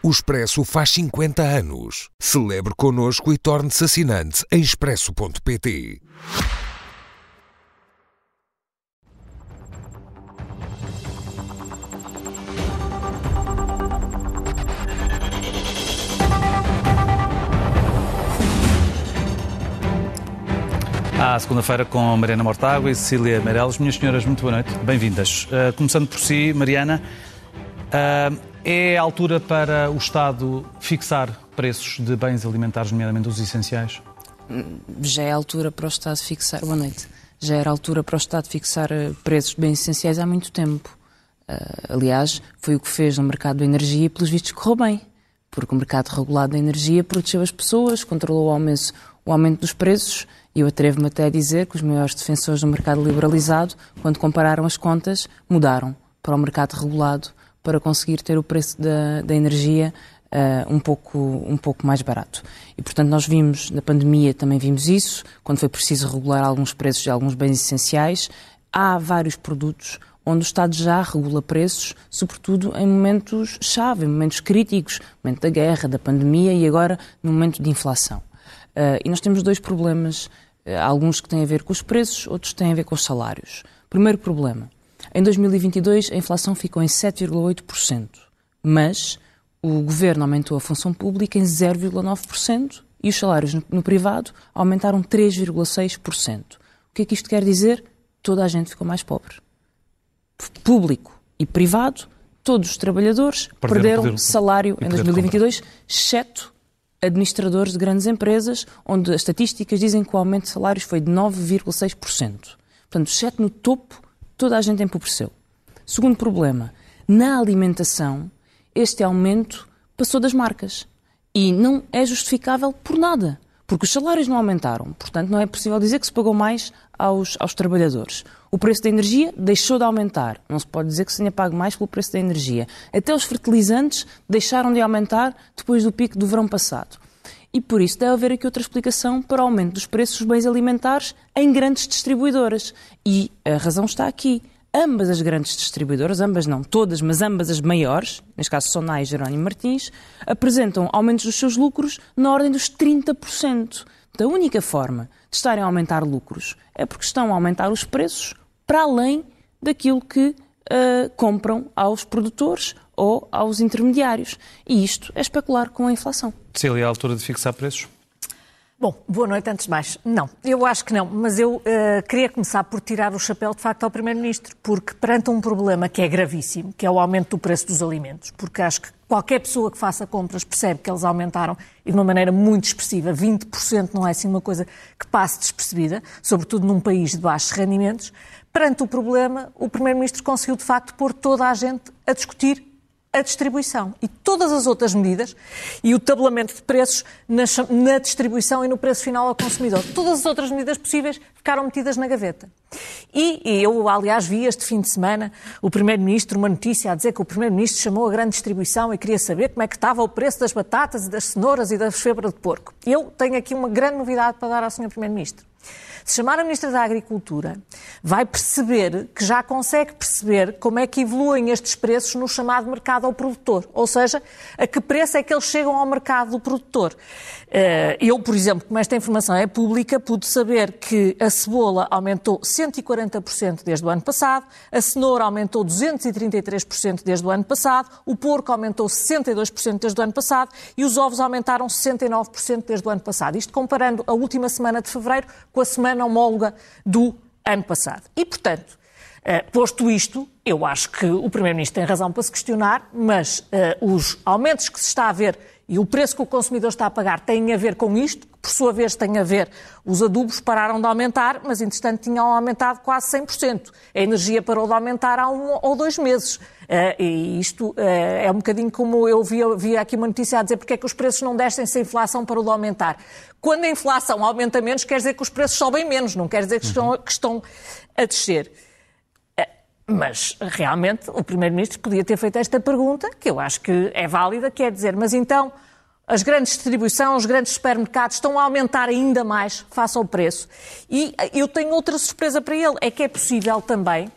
O Expresso faz 50 anos. Celebre connosco e torne-se assinante em expresso.pt. À segunda-feira com Mariana Mortágua e Cecília Meireles. Minhas senhoras, muito boa noite, bem-vindas. Uh, começando por si, Mariana, uh, é a altura para o Estado fixar preços de bens alimentares, nomeadamente os essenciais? Já é a altura para o Estado fixar. Boa noite. Já era a altura para o Estado fixar eh, preços de bens essenciais há muito tempo. Uh, aliás, foi o que fez no mercado da energia e, pelos vistos, correu bem. Porque o mercado regulado da energia protegeu as pessoas, controlou o aumento, o aumento dos preços e eu atrevo-me até a dizer que os maiores defensores do mercado liberalizado, quando compararam as contas, mudaram para o mercado regulado para conseguir ter o preço da, da energia uh, um, pouco, um pouco mais barato. E, portanto, nós vimos, na pandemia também vimos isso, quando foi preciso regular alguns preços de alguns bens essenciais. Há vários produtos onde o Estado já regula preços, sobretudo em momentos-chave, em momentos críticos, momento da guerra, da pandemia e agora no momento de inflação. Uh, e nós temos dois problemas, uh, alguns que têm a ver com os preços, outros têm a ver com os salários. Primeiro problema. Em 2022, a inflação ficou em 7,8%, mas o governo aumentou a função pública em 0,9% e os salários no, privado aumentaram 3,6%. O que é que isto quer dizer? Toda a gente ficou mais pobre. Público e privado, todos os trabalhadores perderam, perderam salário em 2022, exceto administradores de grandes empresas, onde as estatísticas dizem que o aumento de salários foi de 9,6%. Portanto, exceto no topo, toda a gente empobreceu. Segundo problema, na alimentação, este aumento passou das marcas e não é justificável por nada, porque os salários não aumentaram, portanto não é possível dizer que se pagou mais aos, aos trabalhadores. O preço da energia deixou de aumentar, não se pode dizer que se tenha pago mais pelo preço da energia. Até os fertilizantes deixaram de aumentar depois do pico do verão passado. E por isso deve haver aqui outra explicação para o aumento dos preços dos bens alimentares em grandes distribuidoras. E a razão está aqui. Ambas as grandes distribuidoras, ambas não, todas, mas ambas as maiores, neste caso Sonai e Jerónimo Martins, apresentam aumentos dos seus lucros na ordem dos 30%. A única forma de estarem a aumentar lucros é porque estão a aumentar os preços para além daquilo que uh, compram aos produtores ou aos intermediários. E isto é especular com a inflação. Cecília, é a altura de fixar preços? Bom, boa noite antes de mais. Não, eu acho que não, mas eu uh, queria começar por tirar o chapéu de facto ao Primeiro-Ministro, porque perante um problema que é gravíssimo, que é o aumento do preço dos alimentos, porque acho que qualquer pessoa que faça compras percebe que eles aumentaram e de uma maneira muito expressiva, 20% não é assim uma coisa que passe despercebida, sobretudo num país de baixos rendimentos. Perante o problema, o Primeiro-Ministro conseguiu de facto pôr toda a gente a discutir a distribuição e todas as outras medidas e o tabelamento de preços na, na, distribuição e no preço final ao consumidor. Todas as outras medidas possíveis ficaram metidas na gaveta. E, e eu, aliás, vi este fim de semana o Primeiro-Ministro, uma notícia a dizer que o Primeiro-Ministro chamou a grande distribuição e queria saber como é que estava o preço das batatas e das cenouras e da febra de porco. Eu tenho aqui uma grande novidade para dar ao Sr. Primeiro-Ministro. Se chamar a Ministra da Agricultura, vai perceber que já consegue perceber como é que evoluem estes preços no chamado mercado ao produtor. Ou seja, a que preço é que eles chegam ao mercado do produtor. Eh, eu, por exemplo, como esta informação é pública, pude saber que a cebola aumentou 140% desde o ano passado, a cenoura aumentou 233% desde o ano passado, o porco aumentou 62% desde o ano passado e os ovos aumentaram 69% desde o ano passado. Isto comparando a última semana de fevereiro com a semana homóloga do ano passado. E, portanto, Uh, posto isto, eu acho que o Primeiro-Ministro tem razão para se questionar, mas uh, os aumentos que se está a ver e o preço que o consumidor está a pagar têm a ver com isto, por sua vez tem a ver, os adubos pararam de aumentar, mas entretanto tinham aumentado quase 100%. A energia parou de aumentar há um ou dois meses. Uh, e isto uh, é um bocadinho como eu via, aqui uma notícia a dizer porque é que os preços não descem se a inflação parou de aumentar. Quando a inflação aumenta menos, quer dizer que os preços sobem menos, não quer dizer que estão, que estão a descer. Mas, realmente, o Primeiro-Ministro podia ter feito esta pergunta, que eu acho que é válida, quer dizer, mas então as grandes distribuições, os grandes supermercados estão a aumentar ainda mais face ao preço. E eu tenho outra surpresa para ele, é que é possível também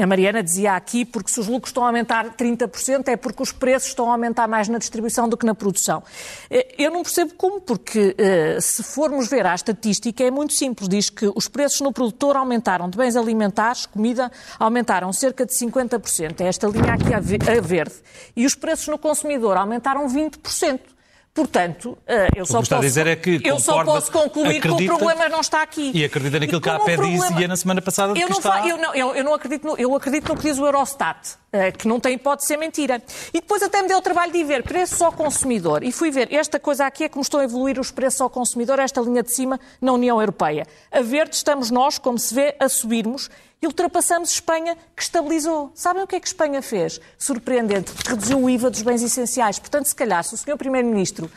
a Mariana dizia aqui, porque se os lucros estão a aumentar 30%, é porque os preços estão a aumentar mais na distribuição do que na produção. Eh, eu não percebo como, porque eh, se formos ver a estatística, é muito simples. Diz que os preços no produtor aumentaram de bens alimentares, comida, aumentaram cerca de 50%. É esta linha aqui a verde. E os preços no consumidor aumentaram 20%. Portanto, eh, eu só, posso, é eu só posso concluir acredita, que o problema não está aqui. E acredita naquilo que a APE problema... dizia na semana passada eu que não, está... eu, não, eu, não acredito no, eu acredito no que diz o Eurostat, eh, que não tem hipótese de ser mentira. E depois até me deu o trabalho de ir ver preços ao consumidor. E fui ver, esta coisa aqui é como estão a evoluir os preços ao consumidor, esta linha de cima na União Europeia. A verde estamos nós, como se vê, a subirmos e ultrapassamos Espanha, que estabilizou. Sabem o que é que Espanha fez? Surpreendente, reduziu o IVA dos bens essenciais. Portanto, se calhar, se o Sr. Primeiro-Ministro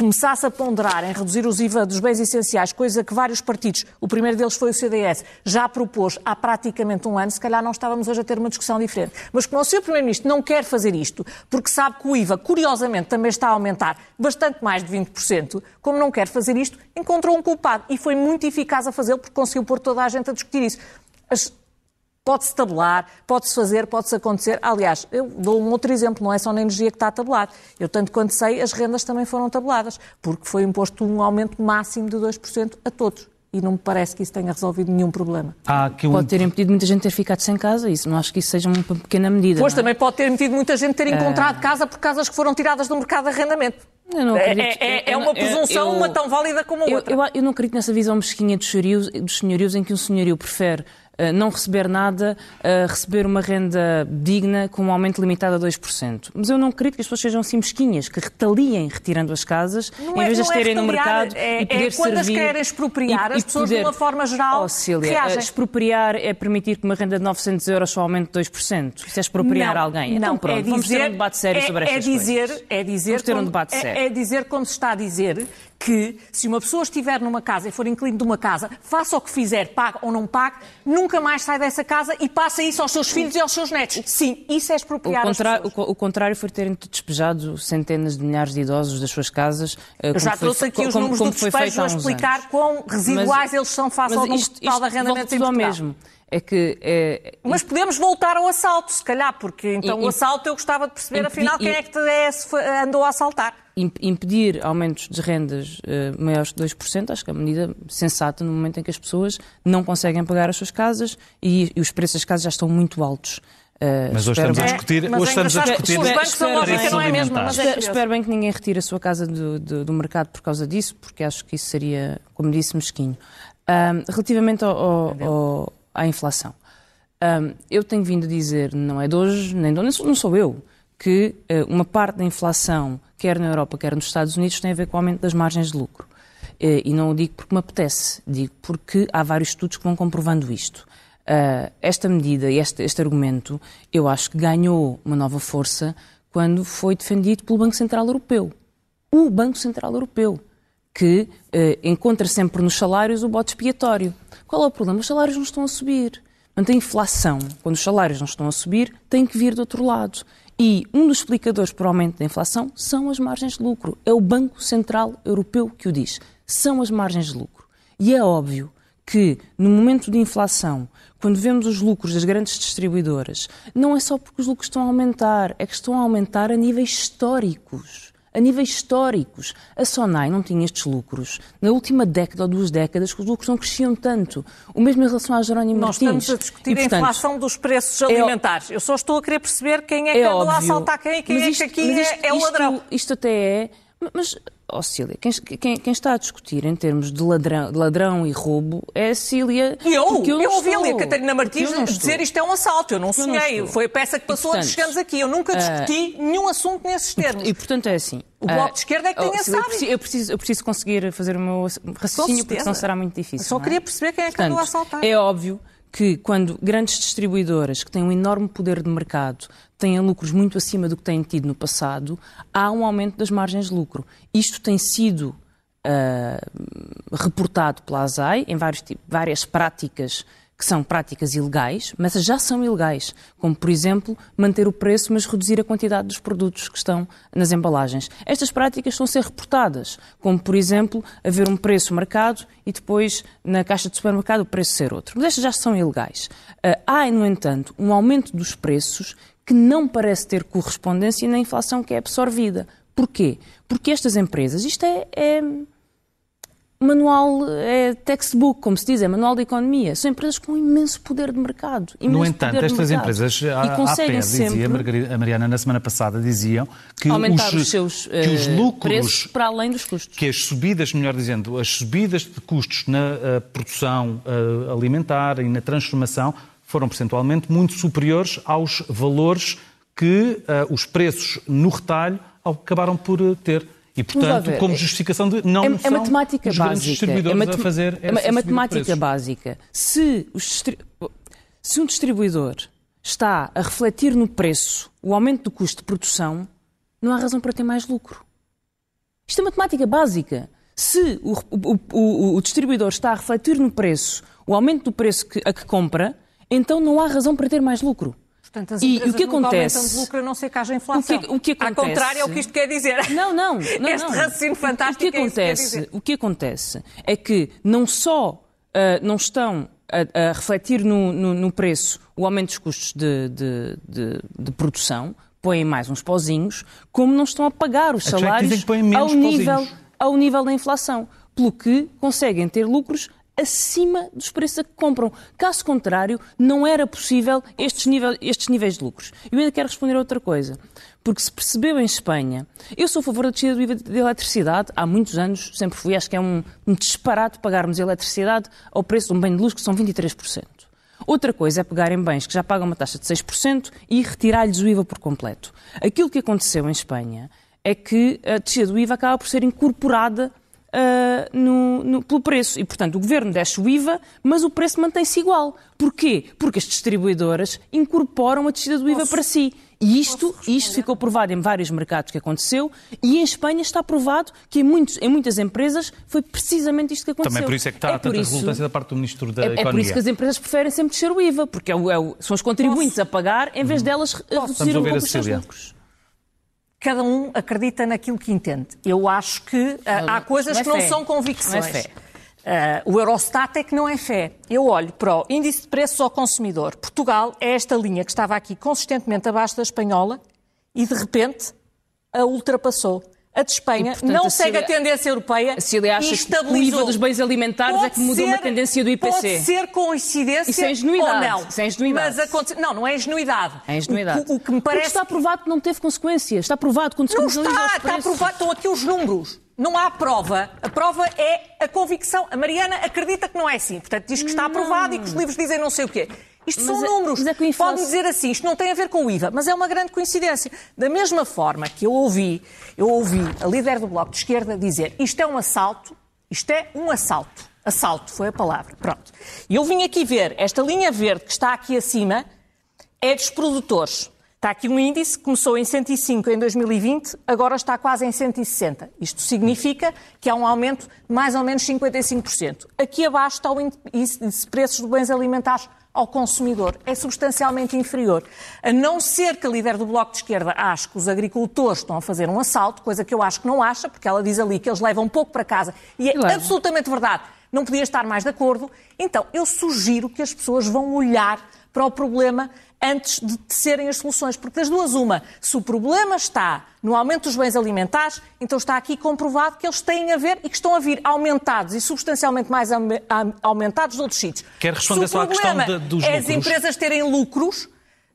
começasse a ponderar em reduzir os IVA dos bens essenciais, coisa que vários partidos, o primeiro deles foi o CDS, já propôs há praticamente um ano, se calhar não estávamos hoje a ter uma discussão diferente. Mas como o Sr. Primeiro-Ministro não quer fazer isto, porque sabe que o IVA, curiosamente, também está a aumentar bastante mais de 20%, como não quer fazer isto, encontrou um culpado e foi muito eficaz a fazê-lo porque conseguiu pôr toda a gente a discutir isso. As Pode-se tabelar, pode-se fazer, pode-se acontecer. Aliás, eu dou um outro exemplo, não é só na energia que está tabelado. Eu, tanto quanto sei, as rendas também foram tabeladas, porque foi imposto um aumento máximo de 2% a todos. E não me parece que isso tenha resolvido nenhum problema. Um... Pode ter impedido muita gente de ter ficado sem casa, isso não acho que isso seja uma pequena medida. Pois é? também pode ter impedido muita gente de ter encontrado é... casa por casas que foram tiradas do mercado de arrendamento. Acredito, é, é, é, uma presunção eu, uma tão válida como a outra. Eu, eu, eu, não acredito nessa visão mesquinha dos senhorios, dos senhorios em que um senhorio prefere não receber nada, uh, receber uma renda digna com um aumento limitado a 2%. Mas eu não acredito que as pessoas sejam assim mesquinhas, que retaliem retirando as casas, não em vez de as é terem no mercado é, e poder é quando servir... as querem expropriar, e, as pessoas poder... de uma forma geral oh, Cília, reagem. expropriar é permitir que uma renda de 900 euros só aumente 2%. Isso é expropriar não, alguém. Não, então pronto, é dizer, vamos ter um debate sério é, sobre estas é dizer, coisas. É dizer, vamos ter um debate é, sério. É dizer, como se está a dizer, que se uma pessoa estiver numa casa e for inquilino de uma casa, faça o que fizer, pague ou não pague, nunca mais sai dessa casa e passa isso aos seus filhos e aos seus netos. Sim, isso é expropriar o contrário. O, o contrário foi terem despejado centenas de milhares de idosos das suas casas. Eh, Eu já trouxe aqui os números do despejo a explicar anos. quão residuais mas, eles são face ao total de arrendamentos em Portugal. mesmo é que... É... Mas podemos voltar ao assalto, se calhar, porque então e, o assalto eu gostava de perceber, afinal, quem é que é, andou a assaltar. Impedir aumentos de rendas uh, maiores que 2%, acho que é uma medida sensata no momento em que as pessoas não conseguem pagar as suas casas e, e os preços das casas já estão muito altos. Uh, mas hoje estamos a discutir. É, hoje estamos a discutir. Os bancos são lógica, não é mesmo? Mas é espero bem que ninguém retire a sua casa do, do, do, mercado por causa disso, porque acho que isso seria, como disse, mesquinho. Uh, relativamente ao, ao, à inflação. Um, eu tenho vindo a dizer, não é de hoje, nem de hoje, não sou eu, que uh, uma parte da inflação, quer na Europa, quer nos Estados Unidos, tem a ver com o aumento das margens de lucro. Uh, e não o digo porque me apetece, digo porque há vários estudos que vão comprovando isto. Uh, esta medida e este, este argumento, eu acho que ganhou uma nova força quando foi defendido pelo Banco Central Europeu. O Banco Central Europeu, que encontra sempre nos salários o bote expiatório. Qual é o problema? Os salários não estão a subir. Portanto, a inflação, quando os salários não estão a subir, tem que vir do outro lado. E um dos explicadores para o aumento da inflação são as margens de lucro. É o Banco Central Europeu que o diz. São as margens de lucro. E é óbvio que, no momento de inflação, quando vemos os lucros das grandes distribuidoras, não é só porque os lucros estão a aumentar, é que estão a aumentar a níveis históricos a níveis históricos. A Sonai não tinha estes lucros. Na última década ou duas décadas, os lucros não cresciam tanto. O mesmo em relação à Jerónimo Nós Martins. estamos a discutir e, portanto, a inflação dos preços é alimentares. É, Eu só estou a querer perceber quem é que é anda lá a assaltar quem e quem isto, é que aqui isto, é, é o ladrão. Isto, isto até é... Mas oh, Cília, quem, quem, quem, está a discutir em termos de ladrão, ladrão e roubo é a Cília. E eu? Eu, eu ouvi ali a Catarina Martins dizer isto é um assalto. Eu não sonhei. Não Foi a peça que passou antes de chegarmos aqui. Eu nunca discuti uh, nenhum assunto nesses termos. E, portanto, é assim. O Bloco de Esquerda é que tem oh, esse eu preciso, eu preciso, eu preciso conseguir fazer o meu raciocínio, porque senão será muito difícil. Eu só é? queria perceber quem é que portanto, andou a assaltar. É óbvio que quando grandes distribuidoras que têm um enorme poder de mercado têm lucros muito acima do que têm tido no passado, há um aumento das margens de lucro. Isto tem sido uh, reportado pela ASAI em vários, várias práticas que são práticas ilegais, mas já são ilegais, como, por exemplo, manter o preço, mas reduzir a quantidade dos produtos que estão nas embalagens. Estas práticas estão a ser reportadas, como, por exemplo, haver um preço marcado e depois, na caixa de supermercado, o preço ser outro. Mas estas já são ilegais. Ah, há, no entanto, um aumento dos preços que não parece ter correspondência na inflação que é absorvida. Porquê? Porque estas empresas, isto é, é manual, é textbook, como se diz, é manual de economia. São empresas com imenso poder de mercado. No entanto, estas empresas, a, a pé, dizia a Mariana na semana passada, diziam que os, os seus que os uh, lucros, para além dos custos. Que as subidas, melhor dizendo, as subidas de custos na uh, produção alimentar e na transformação foram percentualmente muito superiores aos valores que os preços no retalho acabaram por ter. E, portanto, como justificação de não é, é matemática básica. é fazer essa É matemática básica. Se, se um distribuidor está a refletir no preço o aumento do custo de produção, não há razão para ter mais lucro. Isto é matemática básica. Se o, o, o, o distribuidor está a refletir no preço o aumento do preço que, a que compra, então não há razão para ter mais lucro. Portanto, as e o que acontece? de lucro a não ser que haja inflação. O que, o que acontece? Ao contrário é o que isto quer dizer. Não, não. não este não. raciocínio fantástico o que acontece, é O que acontece é que não só uh, não estão a, a refletir no, no, no, preço o aumento dos custos de, de, de, de, produção, põem mais uns pozinhos, como não estão a pagar os salários ao nível, ao nível da inflação. Pelo que conseguem ter lucros acima dos preços a que compram. Caso contrário, não era possível estes, estes níveis de lucros. Eu ainda quero responder a outra coisa. Porque se percebeu em Espanha, eu sou a favor da descida do IVA de eletricidade, há muitos anos, sempre fui, acho que é um, um disparate pagarmos eletricidade ao preço de um bem de luz que são 23%. Outra coisa é pegar em bens que já pagam uma taxa de 6% e retirar-lhes o IVA por completo. Aquilo que aconteceu em Espanha é que a descida do IVA acaba por ser incorporada Uh, no, no, pelo preço. E, portanto, o governo desce o IVA, mas o preço mantém-se igual. Porquê? Porque as distribuidoras incorporam a descida do IVA Posso? para si. E isto, isto ficou provado em vários mercados que aconteceu e em Espanha está provado que em, muitos, em muitas empresas foi precisamente isto que aconteceu. Também por isso é que está é tanta isso, resultância da parte do Ministro da é, Economia. É por isso que as empresas preferem sempre descer o IVA, porque é o, é o, são os contribuintes Posso? a pagar em vez delas reduzir um pouco os seus lucros cada um acredita naquilo que entende. Eu acho que uh, há coisas não é que não são convicções. Não é fé. Uh, o Eurostat é que não é fé. Eu olho para o índice de preços ao consumidor. Portugal é esta linha que estava aqui consistentemente abaixo da espanhola e, de repente, a ultrapassou a de Espanha, e, portanto, não a segue a tendência europeia a Cília acha e estabilizou. Que o IVA dos bens alimentares pode é que mudou ser, uma tendência do IPC. Pode ser coincidência Isso é ingenuidade. ou não. Isso é ingenuidade. Mas aconte... Não, não é ingenuidade. É ingenuidade. O, o, que me parece... Porque está provado que não teve consequências. Está provado quando se Não está, está provado. Estão aqui os números. Não há prova. A prova é a convicção. A Mariana acredita que não é assim. Portanto, diz que está aprovado e que os livros dizem não sei o quê. Isto mas são é, números. É inflação... Pode dizer assim, isto não tem a ver com o IVA, mas é uma grande coincidência. Da mesma forma que eu ouvi, eu ouvi a líder do Bloco de Esquerda dizer isto é um assalto, isto é um assalto. Assalto foi a palavra. Pronto. E eu vim aqui ver, esta linha verde que está aqui acima é dos produtores. Está aqui um índice começou em 105 em 2020, agora está quase em 160. Isto significa que há um aumento de mais ou menos 55%. Aqui abaixo está o índice de preços de bens alimentares ao consumidor. É substancialmente inferior. A não ser que a líder do Bloco de Esquerda ache que os agricultores estão a fazer um assalto, coisa que eu acho que não acha, porque ela diz ali que eles levam pouco para casa. E é claro. absolutamente verdade. Não podia estar mais de acordo. Então, eu sugiro que as pessoas vão olhar para o problema antes de tecerem as soluções. Porque das duas, uma, se o problema está no aumento dos bens alimentares, então está aqui comprovado que eles têm a ver e que estão a vir aumentados e substancialmente mais aumentados de outros sítios. Quer responder só à questão de, dos é as empresas terem lucros.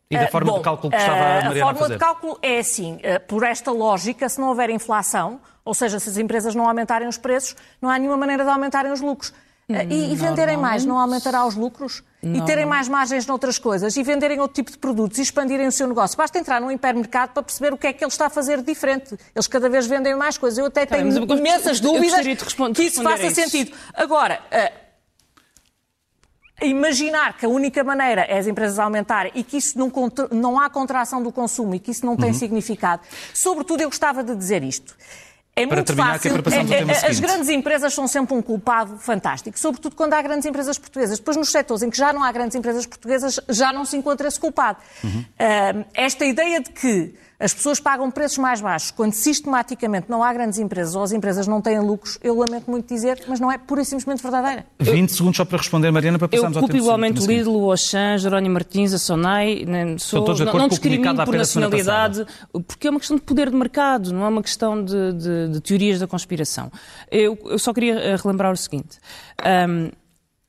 E da forma bom, de cálculo que estava a Mariana A forma a de cálculo é assim, por esta lógica, se não houver inflação, ou seja, se as empresas não aumentarem os preços, não há nenhuma maneira de aumentarem os lucros. E, e venderem mais não aumentará os lucros? Não, e terem mais margens noutras coisas? E venderem outro tipo de produtos? E expandirem o seu negócio? Basta entrar num hipermercado para perceber o que é que ele está a fazer de diferente. Eles cada vez vendem mais coisas. Eu até tá tenho imensas dúvidas que isso faça isso. sentido. Agora, uh, Imaginar que a única maneira é as empresas aumentarem e que isso não, não há contração do consumo e que isso não tem uhum. significado. Sobretudo, eu gostava de dizer isto. É para muito terminar, fácil. que é para passarmos ao É- tema é- seguinte. As grandes empresas são sempre um culpado fantástico, sobretudo quando há grandes empresas portuguesas. Depois, nos setores em que já não há grandes empresas portuguesas, já não se encontra esse culpado. Uhum. Ah, esta ideia de que as pessoas pagam preços mais baixos quando sistematicamente não há grandes empresas ou as empresas não têm lucros, eu lamento muito dizer, mas não é pura e simplesmente verdadeira. 20 segundos só para responder, Mariana, para Eu passarmos ao culpo tema igualmente o. Lidl, o Auchan, Jerónimo Martins, a Sonai. nem- Sou, todos de não, não discrimino por nacionalidade, porque é uma questão de poder de mercado, não é uma questão de, de- de teorias da conspiração. Eu, eu só queria eh, relembrar o seguinte. Ahm,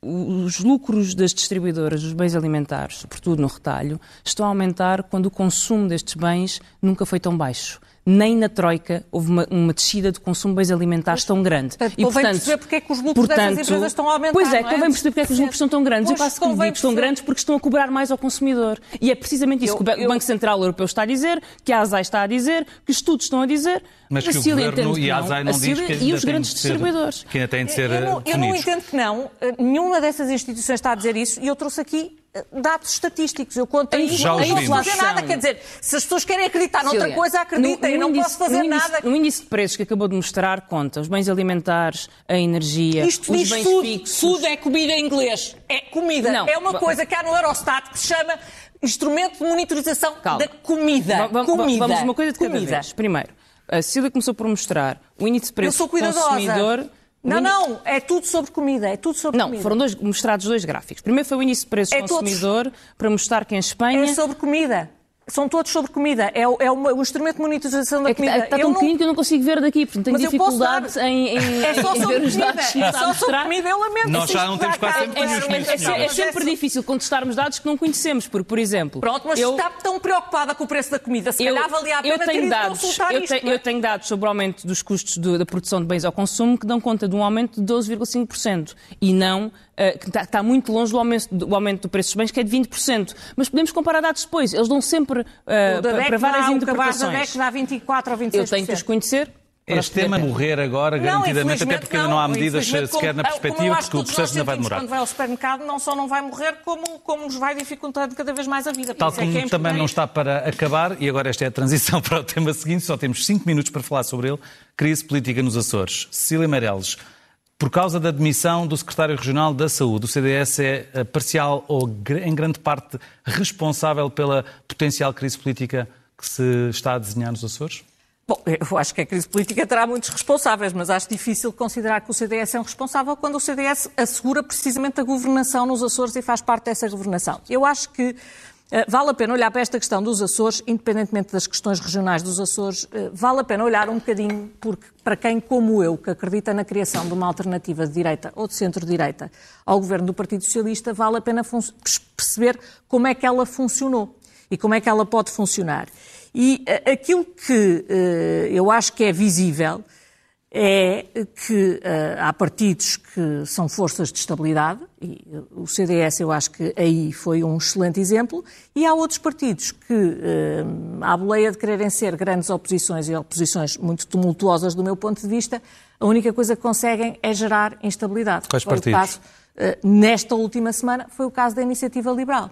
os lucros das distribuidoras dos bens alimentares, sobretudo no retalho, estão a aumentar quando o consumo destes bens nunca foi tão baixo. Nem na Troika houve uma, uma descida de consumo de bens alimentares tão grande. Portanto, convém perceber porque é que os lucros dessas empresas estão a aumentar, Pois é, não é? convém perceber porque é que os lucros são tão grandes. Pois, eu quase que digo que estão perceber. grandes porque estão a cobrar mais ao consumidor. E é precisamente isso Eu- que o o eu- Banco Central Europeu está a dizer, que a ASAI está a dizer, que estudos estão a dizer. Mas que o Cília Governo entende e a que ASAI não diz Cília que E os grandes de ser- distribuidores. Que ainda têm de ser Eu não, eu não entendo que não. Eh, Nenhuma dessas instituições está a dizer isso e eu trouxe aqui dados estatísticos. Eu conto os não posso fazer nada. Quer dizer, se as pessoas querem acreditar noutra Cília, coisa, acreditem. Eu não índice- posso fazer no índice, nada. No índice de preços que acabou de mostrar, conta os bens alimentares, a energia, Isto os diz bens food. fixos. Food é comida em inglês. É comida. Não. É uma coisa que há no Eurostat que se chama Instrumento de Monitorização Calma. da Comida. Va- comida. Vamos uma coisa de cada comida. vez. Primeiro, a Cília começou por mostrar o índice de Eu preços sou cuidadosa. consumidor. Não, não. É tudo sobre comida. É tudo sobre Não, comida. foram dois, mostrados dois gráficos. Primeiro foi o índice de preços É todos. consumidor, para mostrar que em Espanha... É sobre comida. São todos sobre comida. É, o- é uma- o instrumento de monitorização da É que comida. está Eu tão não- pequenino que eu não consigo ver daqui, portanto tenho Mas eu posso dificuldade dar- em, em, É só em sobre ver os comida. dados É está só sobre comida. Eu lamento. Nós já não temos quase tempo É, é sempre difícil contestarmos dados que não conhecemos, porque, por exemplo... Pronto, mas eu, está tão preocupada com o preço da comida. Se eu, calhar valia a pena eu ter tenho ido dados, consultar eu, isto. não é? eu tenho dados sobre o aumento dos custos do- da produção de bens ao consumo que dão conta de um aumento de 12,5% e não eh, que está, está muito longe do aumento, do aumento do preço dos bens, que é de 20%. Mas podemos comparar dados depois. Eles dão sempre eh, O da para, várias dá, o da interpretações. DEC dá 24 ou 26%. Eu tenho que os conhecer. Este tema morrer agora, Não, garantidamente, até porque ainda não há medidas sequer como- na perspectiva, porque o processo ainda vai demorar. Quando vai ao supermercado, não só não vai morrer, como, como nos vai dificultando cada vez mais a vida. Tal é como que é também não está para acabar, e agora esta é a transição para o tema seguinte, só temos cinco minutos para falar sobre ele, crise política nos Açores. Cecília Meirelles, por causa da demissão do secretário regional da Saúde, o CDS é eh, parcial ou em grande parte responsável pela potencial crise política que se está a desenhar nos Açores? Bom, eu acho que a crise política terá muitos responsáveis, mas acho difícil considerar que o CDS é um responsável quando o CDS assegura precisamente a governação nos Açores e faz parte dessa governação. Eu acho que vale a pena olhar para esta questão dos Açores, independentemente das questões regionais dos Açores, eh, vale a pena olhar um bocadinho, porque para quem, como eu, que acredita na criação de uma alternativa de direita ou de centro-direita ao governo do Partido Socialista, vale a pena perceber como é que ela funcionou e como é que ela pode funcionar. E eh, aquilo que eh, eu acho que é visível é que eh, há partidos que são forças de estabilidade, e eh, o CDS eu acho que aí foi um excelente exemplo, e há outros partidos que, eh, à boleia de quererem ser grandes oposições e oposições muito tumultuosas do meu ponto de vista, a única coisa que conseguem é gerar instabilidade. Quais Foi partidos? caso nesta última semana foi o caso da Iniciativa Liberal.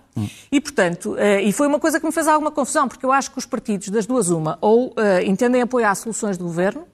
E, portanto, e foi uma coisa que me fez alguma confusão, porque eu acho que os partidos, das duas uma, ou entendem apoiar soluções do governo,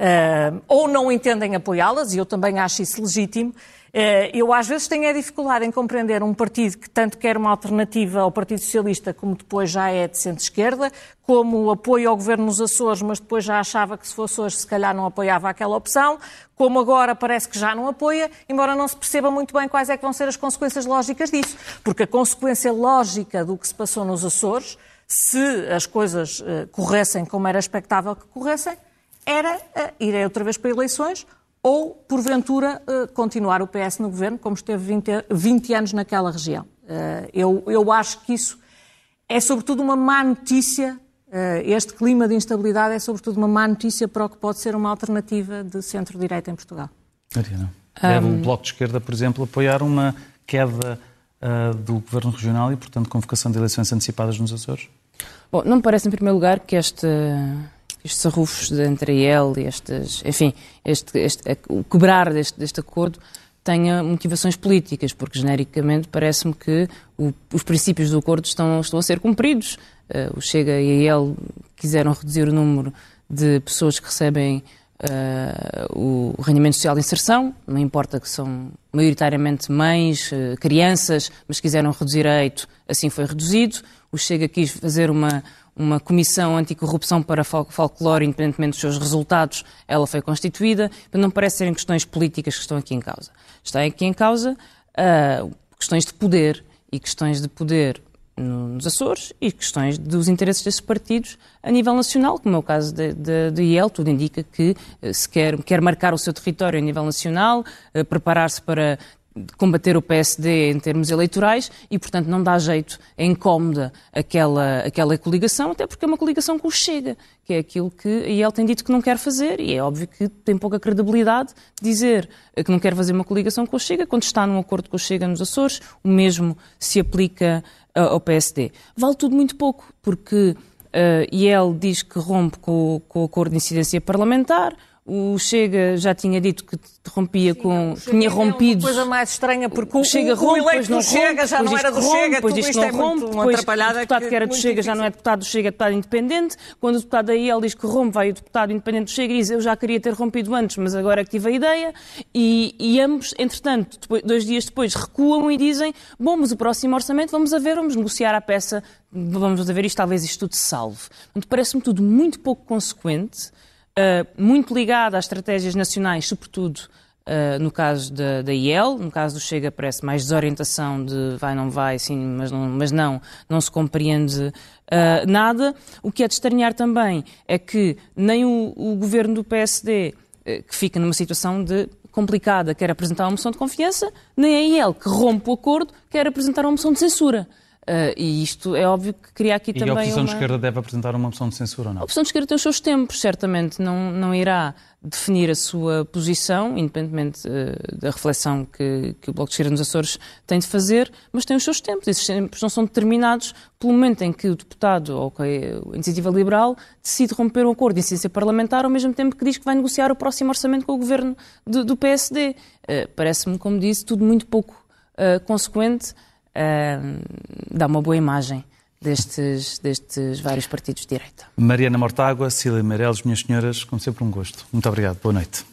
uh, ou não entendem apoiá-las, e eu também acho isso legítimo. Uh, eu às vezes tenho a dificuldade em compreender um partido que tanto quer uma alternativa ao Partido Socialista, como depois já é de centro-esquerda, como o apoio ao governo nos Açores, mas depois já achava que se fosse hoje, se calhar não apoiava aquela opção, como agora parece que já não apoia, embora não se perceba muito bem quais é que vão ser as consequências lógicas disso. Porque a consequência lógica do que se passou nos Açores, se as coisas eh, corressem como era expectável que corressem, era eh, ir outra vez para eleições ou, porventura, eh, continuar o PS no governo, como esteve 20, 20 anos naquela região. Eh, eu, eu acho que isso é, sobretudo, uma má notícia. Este clima de instabilidade é, sobretudo, uma má notícia para o que pode ser uma alternativa de centro-direita em Portugal. Mariana, deve o Bloco de Esquerda, por exemplo, apoiar uma queda ah, do Governo Regional e, portanto, convocação de eleições antecipadas nos Açores? Bom, não me parece, em primeiro lugar, que este, estes arrufos entre ele e estes, enfim, este, este, o quebrar deste, deste acordo tenha motivações políticas, porque genericamente parece-me que o- os princípios do acordo estão, estão a ser cumpridos. Eh, o Chega e a ele quiseram reduzir o número de pessoas que recebem uh, o rendimento social de inserção, não importa que são maioritariamente mães, uh, crianças, mas quiseram reduzir a eito, assim foi reduzido. O Chega quis fazer uma, uma comissão anticorrupção para folclore, independentemente dos seus resultados, ela foi constituída. Não parece serem questões políticas que estão aqui em causa. Está aqui em causa uh, questões de poder e questões de poder nos Açores e questões dos interesses desses partidos a nível nacional, como é o caso de IEL, tudo indica que eh, se quer, quer marcar o seu território a nível nacional, eh, preparar-se para combater o PSD em termos eleitorais e, portanto, não dá jeito, é incómoda aquela, aquela coligação, até porque é uma coligação com o Chega, que é aquilo que a IEL tem dito que não quer fazer e é óbvio que tem pouca credibilidade dizer que não quer fazer uma coligação com o Chega quando está num acordo com o Chega nos Açores, o mesmo se aplica ao PSD. Vale tudo muito pouco, porque uh, e ele diz que rompe com, com o acordo de incidência parlamentar, o Chega já tinha dito que rompia Sim, com. tinha rompido. É coisa mais estranha, porque o, Chega rompe, o eleito do Chega já não era do rompe, Chega, depois diz que não é rompe, depois o deputado que era do Chega já não é deputado do Chega, é deputado independente. Quando o deputado aí ele diz que rompe, vai o deputado independente do Chega e diz eu já queria ter rompido antes, mas agora é que tive a ideia. E, e ambos, entretanto, depois, dois dias depois, recuam e dizem: bom, mas o próximo orçamento vamos a ver, vamos negociar a peça, vamos a ver isto, talvez isto tudo se salve. Portanto, parece-me tudo muito pouco consequente. Uh, muito ligada às estratégias nacionais, sobretudo uh, no caso da, da IEL, no caso do Chega parece mais desorientação de vai, não vai, sim, mas não, mas não, não se compreende uh, nada. O que é de estranhar também é que nem o, o governo do PSD, que fica numa situação de complicada, quer apresentar uma moção de confiança, nem a IEL, que rompe o acordo, quer apresentar uma moção de censura. Uh, e isto é óbvio que cria aqui e também. E a oposição uma... de esquerda deve apresentar uma moção de censura ou não? A oposição de esquerda tem os seus tempos, certamente. Não, não irá definir a sua posição, independentemente uh, da reflexão que, que o Bloco de Esquerda nos Açores tem de fazer, mas tem os seus tempos. Esses tempos não são determinados pelo momento em que o deputado ou a Iniciativa Liberal decide romper um acordo de incidência parlamentar ao mesmo tempo que diz que vai negociar o próximo orçamento com o governo do, do PSD. Uh, eh, Parece-me, como disse, tudo muito pouco consequente uh, dá uma boa imagem destes, destes vários partidos de direita. Mariana Mortágua, Cília Meireles, minhas senhoras, como sempre um gosto. Muito obrigado, boa noite.